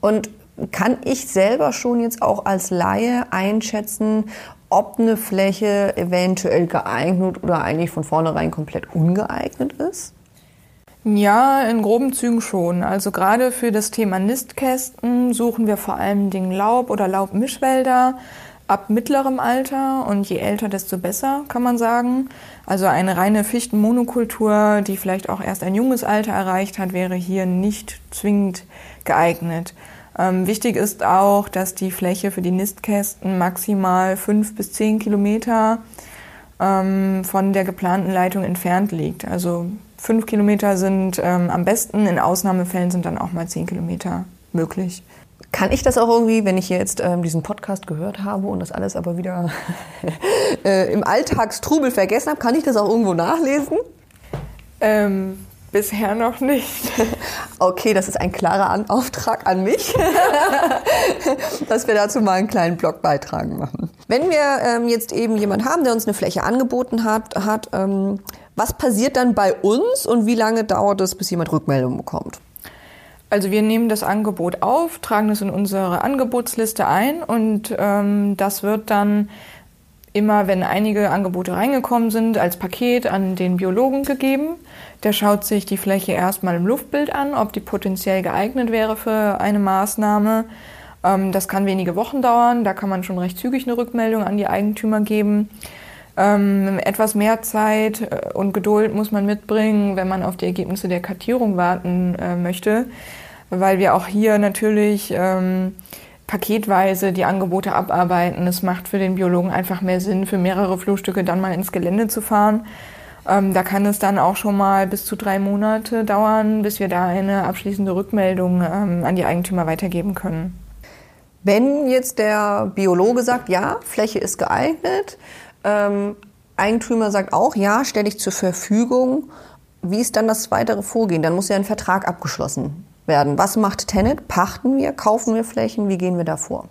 Und kann ich selber schon jetzt auch als Laie einschätzen, ob eine Fläche eventuell geeignet oder eigentlich von vornherein komplett ungeeignet ist? Ja, in groben Zügen schon. Also gerade für das Thema Nistkästen suchen wir vor allem Dingen Laub- oder Laubmischwälder ab mittlerem Alter und je älter, desto besser, kann man sagen. Also eine reine Fichtenmonokultur, die vielleicht auch erst ein junges Alter erreicht hat, wäre hier nicht zwingend geeignet. Ähm, wichtig ist auch, dass die Fläche für die Nistkästen maximal fünf bis zehn Kilometer ähm, von der geplanten Leitung entfernt liegt. Also fünf Kilometer sind ähm, am besten, in Ausnahmefällen sind dann auch mal zehn Kilometer möglich. Kann ich das auch irgendwie, wenn ich jetzt ähm, diesen Podcast gehört habe und das alles aber wieder <laughs> äh, im Alltagstrubel vergessen habe, kann ich das auch irgendwo nachlesen? Ähm, bisher noch nicht. <laughs> Okay, das ist ein klarer An Auftrag an mich, <laughs> dass wir dazu mal einen kleinen Blogbeitrag machen. Wenn wir ähm, jetzt eben jemanden haben, der uns eine Fläche angeboten hat, hat ähm, was passiert dann bei uns und wie lange dauert es, bis jemand Rückmeldung bekommt? Also wir nehmen das Angebot auf, tragen es in unsere Angebotsliste ein und ähm, das wird dann immer, wenn einige Angebote reingekommen sind, als Paket an den Biologen gegeben. Der schaut sich die Fläche erstmal im Luftbild an, ob die potenziell geeignet wäre für eine Maßnahme. Ähm, das kann wenige Wochen dauern, da kann man schon recht zügig eine Rückmeldung an die Eigentümer geben. Ähm, etwas mehr Zeit äh, und Geduld muss man mitbringen, wenn man auf die Ergebnisse der Kartierung warten äh, möchte, weil wir auch hier natürlich ähm, paketweise die Angebote abarbeiten. Es macht für den Biologen einfach mehr Sinn, für mehrere Flurstücke dann mal ins Gelände zu fahren. Ähm, da kann es dann auch schon mal bis zu drei Monate dauern, bis wir da eine abschließende Rückmeldung ähm, an die Eigentümer weitergeben können. Wenn jetzt der Biologe sagt, ja, Fläche ist geeignet, ähm, Eigentümer sagt auch, ja, stelle ich zur Verfügung. Wie ist dann das weitere Vorgehen? Dann muss ja ein Vertrag abgeschlossen werden. Was macht Tenet? Pachten wir? Kaufen wir Flächen? Wie gehen wir da vor?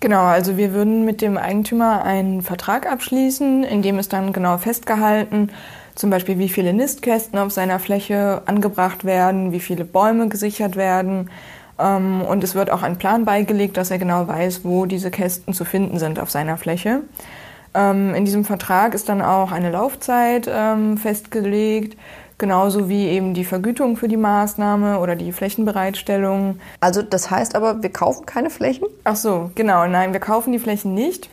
Genau, also wir würden mit dem Eigentümer einen Vertrag abschließen, in dem ist dann genau festgehalten, zum Beispiel wie viele Nistkästen auf seiner Fläche angebracht werden, wie viele Bäume gesichert werden. Ähm, und es wird auch ein Plan beigelegt, dass er genau weiß, wo diese Kästen zu finden sind auf seiner Fläche. Ähm, in diesem Vertrag ist dann auch eine Laufzeit ähm, festgelegt, genauso wie eben die Vergütung für die Maßnahme oder die Flächenbereitstellung. Also das heißt aber, wir kaufen keine Flächen? Ach so, genau. Nein, wir kaufen die Flächen nicht.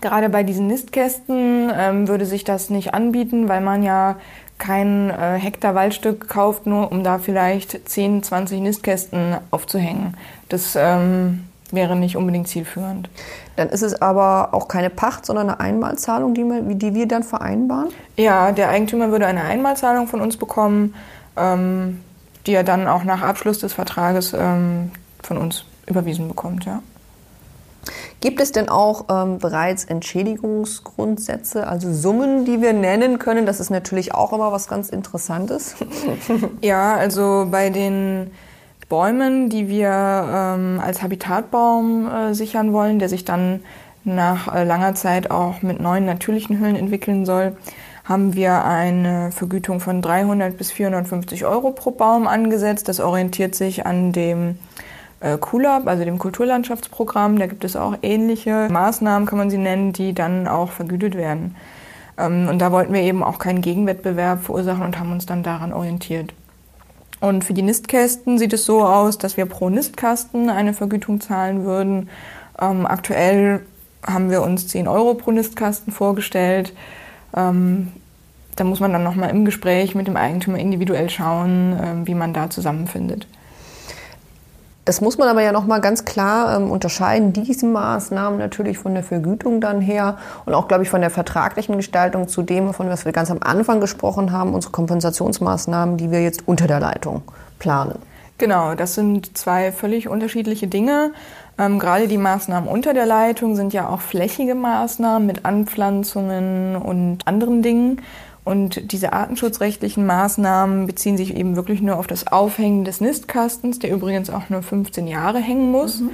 Gerade bei diesen Nistkästen ähm, würde sich das nicht anbieten, weil man ja kein äh, Hektar Waldstück kauft, nur um da vielleicht 10, 20 Nistkästen aufzuhängen. Das ähm, wäre nicht unbedingt zielführend. Dann ist es aber auch keine Pacht, sondern eine Einmalzahlung, die wir, die wir dann vereinbaren? Ja, der Eigentümer würde eine Einmalzahlung von uns bekommen, ähm, die er dann auch nach Abschluss des Vertrages ähm, von uns überwiesen bekommt. Ja. Gibt es denn auch ähm, bereits Entschädigungsgrundsätze, also Summen, die wir nennen können? Das ist natürlich auch immer was ganz Interessantes. <laughs> ja, also bei den Bäumen, die wir ähm, als Habitatbaum äh, sichern wollen, der sich dann nach äh, langer Zeit auch mit neuen natürlichen Hüllen entwickeln soll, haben wir eine Vergütung von 300 bis 450 Euro pro Baum angesetzt. Das orientiert sich an dem äh, KULAB, also dem Kulturlandschaftsprogramm. Da gibt es auch ähnliche Maßnahmen, kann man sie nennen, die dann auch vergütet werden. Ähm, und da wollten wir eben auch keinen Gegenwettbewerb verursachen und haben uns dann daran orientiert. Und für die Nistkästen sieht es so aus, dass wir pro Nistkasten eine Vergütung zahlen würden. Ähm, aktuell haben wir uns 10 Euro pro Nistkasten vorgestellt. Ähm, da muss man dann nochmal im Gespräch mit dem Eigentümer individuell schauen, äh, wie man da zusammenfindet. Das muss man aber ja nochmal ganz klar ähm, unterscheiden, diese Maßnahmen natürlich von der Vergütung dann her und auch, glaube ich, von der vertraglichen Gestaltung zu dem, von was wir ganz am Anfang gesprochen haben, unsere Kompensationsmaßnahmen, die wir jetzt unter der Leitung planen. Genau, das sind zwei völlig unterschiedliche Dinge. Ähm, gerade die Maßnahmen unter der Leitung sind ja auch flächige Maßnahmen mit Anpflanzungen und anderen Dingen. Und diese artenschutzrechtlichen Maßnahmen beziehen sich eben wirklich nur auf das Aufhängen des Nistkastens, der übrigens auch nur 15 Jahre hängen muss. Mhm.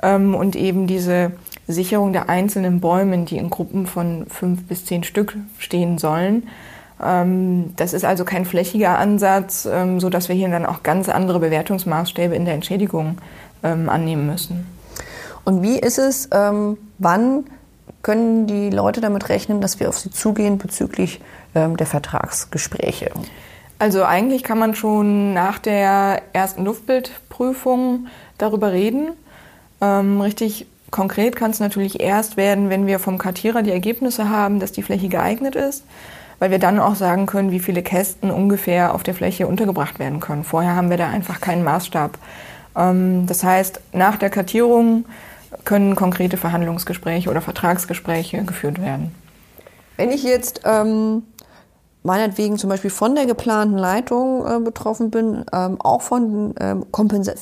Ähm, und eben diese Sicherung der einzelnen Bäume, die in Gruppen von fünf bis zehn Stück stehen sollen. Ähm, das ist also kein flächiger Ansatz, ähm, so dass wir hier dann auch ganz andere Bewertungsmaßstäbe in der Entschädigung ähm, annehmen müssen. Und wie ist es, ähm, wann können die Leute damit rechnen, dass wir auf sie zugehen bezüglich ähm, der Vertragsgespräche? Also eigentlich kann man schon nach der ersten Luftbildprüfung darüber reden. Ähm, richtig konkret kann es natürlich erst werden, wenn wir vom Kartierer die Ergebnisse haben, dass die Fläche geeignet ist, weil wir dann auch sagen können, wie viele Kästen ungefähr auf der Fläche untergebracht werden können. Vorher haben wir da einfach keinen Maßstab. Ähm, das heißt, nach der Kartierung können konkrete Verhandlungsgespräche oder Vertragsgespräche geführt werden. Wenn ich jetzt ähm, meinetwegen zum Beispiel von der geplanten Leitung äh, betroffen bin, ähm, auch von ähm,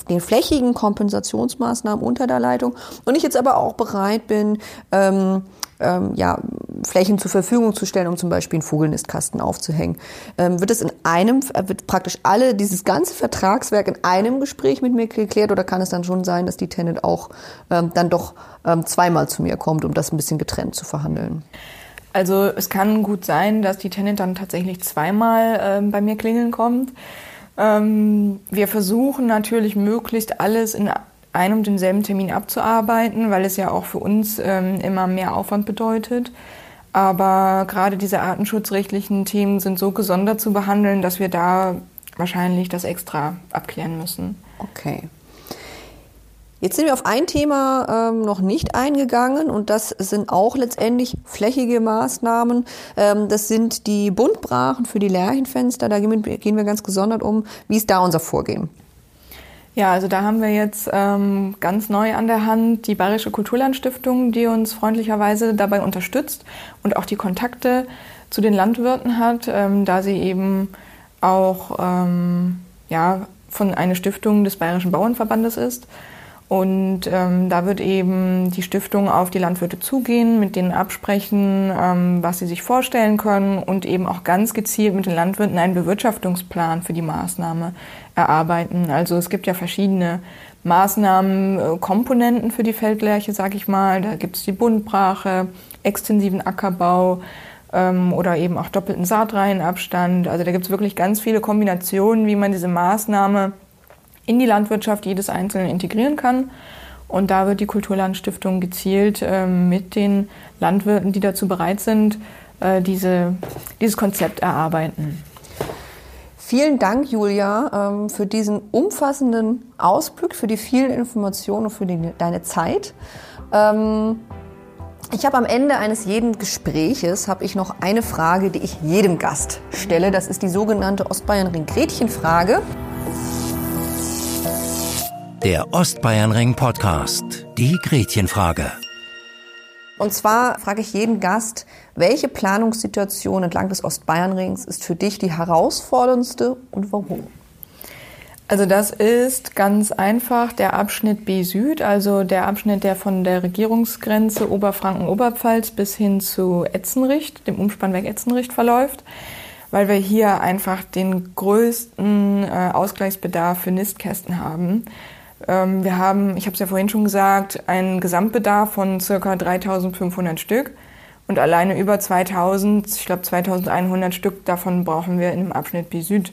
den flächigen Kompensationsmaßnahmen unter der Leitung und ich jetzt aber auch bereit bin, ähm, ähm, ja, Flächen zur Verfügung zu stellen, um zum Beispiel einen Vogelnistkasten aufzuhängen. Ähm, wird es in einem, äh, wird praktisch alle, dieses ganze Vertragswerk in einem Gespräch mit mir geklärt oder kann es dann schon sein, dass die Tenant auch ähm, dann doch ähm, zweimal zu mir kommt, um das ein bisschen getrennt zu verhandeln? Also es kann gut sein, dass die Tenant dann tatsächlich zweimal ähm, bei mir klingeln kommt. Ähm, wir versuchen natürlich möglichst alles in einem und denselben Termin abzuarbeiten, weil es ja auch für uns ähm, immer mehr Aufwand bedeutet. Aber gerade diese artenschutzrechtlichen Themen sind so gesondert zu behandeln, dass wir da wahrscheinlich das extra abklären müssen. Okay. Jetzt sind wir auf ein Thema ähm, noch nicht eingegangen und das sind auch letztendlich flächige Maßnahmen. Ähm, das sind die Buntbrachen für die Lärchenfenster. Da gehen wir ganz gesondert um. Wie ist da unser Vorgehen? Ja, also da haben wir jetzt ähm, ganz neu an der Hand die Bayerische Kulturlandstiftung, die uns freundlicherweise dabei unterstützt und auch die Kontakte zu den Landwirten hat, ähm, da sie eben auch ähm, ja, von einer Stiftung des Bayerischen Bauernverbandes ist. Und ähm, da wird eben die Stiftung auf die Landwirte zugehen, mit denen absprechen, ähm, was sie sich vorstellen können und eben auch ganz gezielt mit den Landwirten einen Bewirtschaftungsplan für die Maßnahme erarbeiten. Also es gibt ja verschiedene Maßnahmen, äh, Komponenten für die Feldlerche, sag ich mal. Da gibt es die Buntbrache, extensiven Ackerbau ähm, oder eben auch doppelten Saatreihenabstand. Also da gibt es wirklich ganz viele Kombinationen, wie man diese Maßnahme in die Landwirtschaft jedes Einzelne integrieren kann. Und da wird die Kulturlandstiftung gezielt äh, mit den Landwirten, die dazu bereit sind, äh, diese, dieses Konzept erarbeiten. Vielen Dank, Julia, ähm, für diesen umfassenden Ausblick, für die vielen Informationen und für die, deine Zeit. Ähm, ich habe am Ende eines jeden Gespräches habe ich noch eine Frage, die ich jedem Gast stelle. Das ist die sogenannte Ostbayern-Ring-Gretchen-Frage. Der Ostbayernring Podcast. Die Gretchenfrage. Und zwar frage ich jeden Gast, welche Planungssituation entlang des Ostbayernrings ist für dich die herausforderndste und warum? Also das ist ganz einfach der Abschnitt B Süd, also der Abschnitt, der von der Regierungsgrenze Oberfranken-Oberpfalz bis hin zu Etzenricht, dem Umspannwerk Etzenricht verläuft, weil wir hier einfach den größten äh, Ausgleichsbedarf für Nistkästen haben. Ähm, wir haben, ich habe es ja vorhin schon gesagt, einen Gesamtbedarf von circa 3500 Stück. Und alleine über 2000, ich glaube 2100 Stück davon brauchen wir in dem Abschnitt B Süd.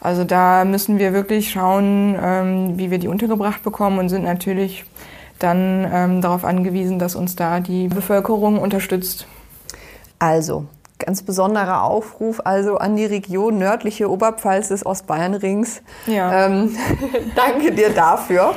Also da müssen wir wirklich schauen, ähm, wie wir die untergebracht bekommen und sind natürlich dann ähm, darauf angewiesen, dass uns da die Bevölkerung unterstützt. Also, ganz besonderer Aufruf also an die Region nördliche Oberpfalz des Ostbayernrings. Ja. Ähm, <laughs> danke dir dafür.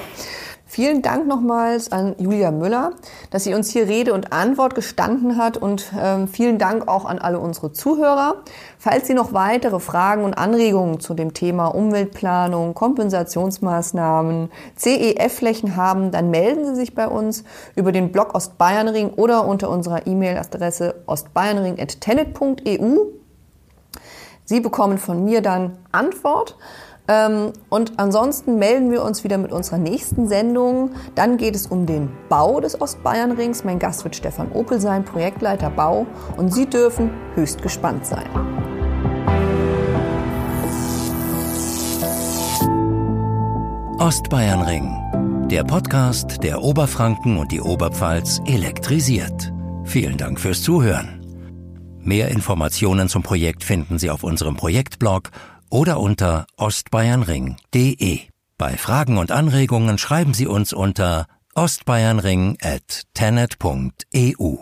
Vielen Dank nochmals an Julia Müller, dass sie uns hier Rede und Antwort gestanden hat und ähm, vielen Dank auch an alle unsere Zuhörer. Falls Sie noch weitere Fragen und Anregungen zu dem Thema Umweltplanung, Kompensationsmaßnahmen, CEF-Flächen haben, dann melden Sie sich bei uns über den Blog Ostbayernring oder unter unserer E-Mail-Adresse ostbayernring.tenet.eu. Sie bekommen von mir dann Antwort. Ähm, und ansonsten melden wir uns wieder mit unserer nächsten Sendung. Dann geht es um den Bau des Ostbayernrings. Mein Gast wird Stefan Opel sein, Projektleiter Bau. Und Sie dürfen höchst gespannt sein. Ostbayernring, der Podcast, der Oberfranken und die Oberpfalz elektrisiert. Vielen Dank fürs Zuhören. Mehr Informationen zum Projekt finden Sie auf unserem Projektblog oder unter ostbayernring.de. Bei Fragen und Anregungen schreiben Sie uns unter ostbayernring at tenet.eu.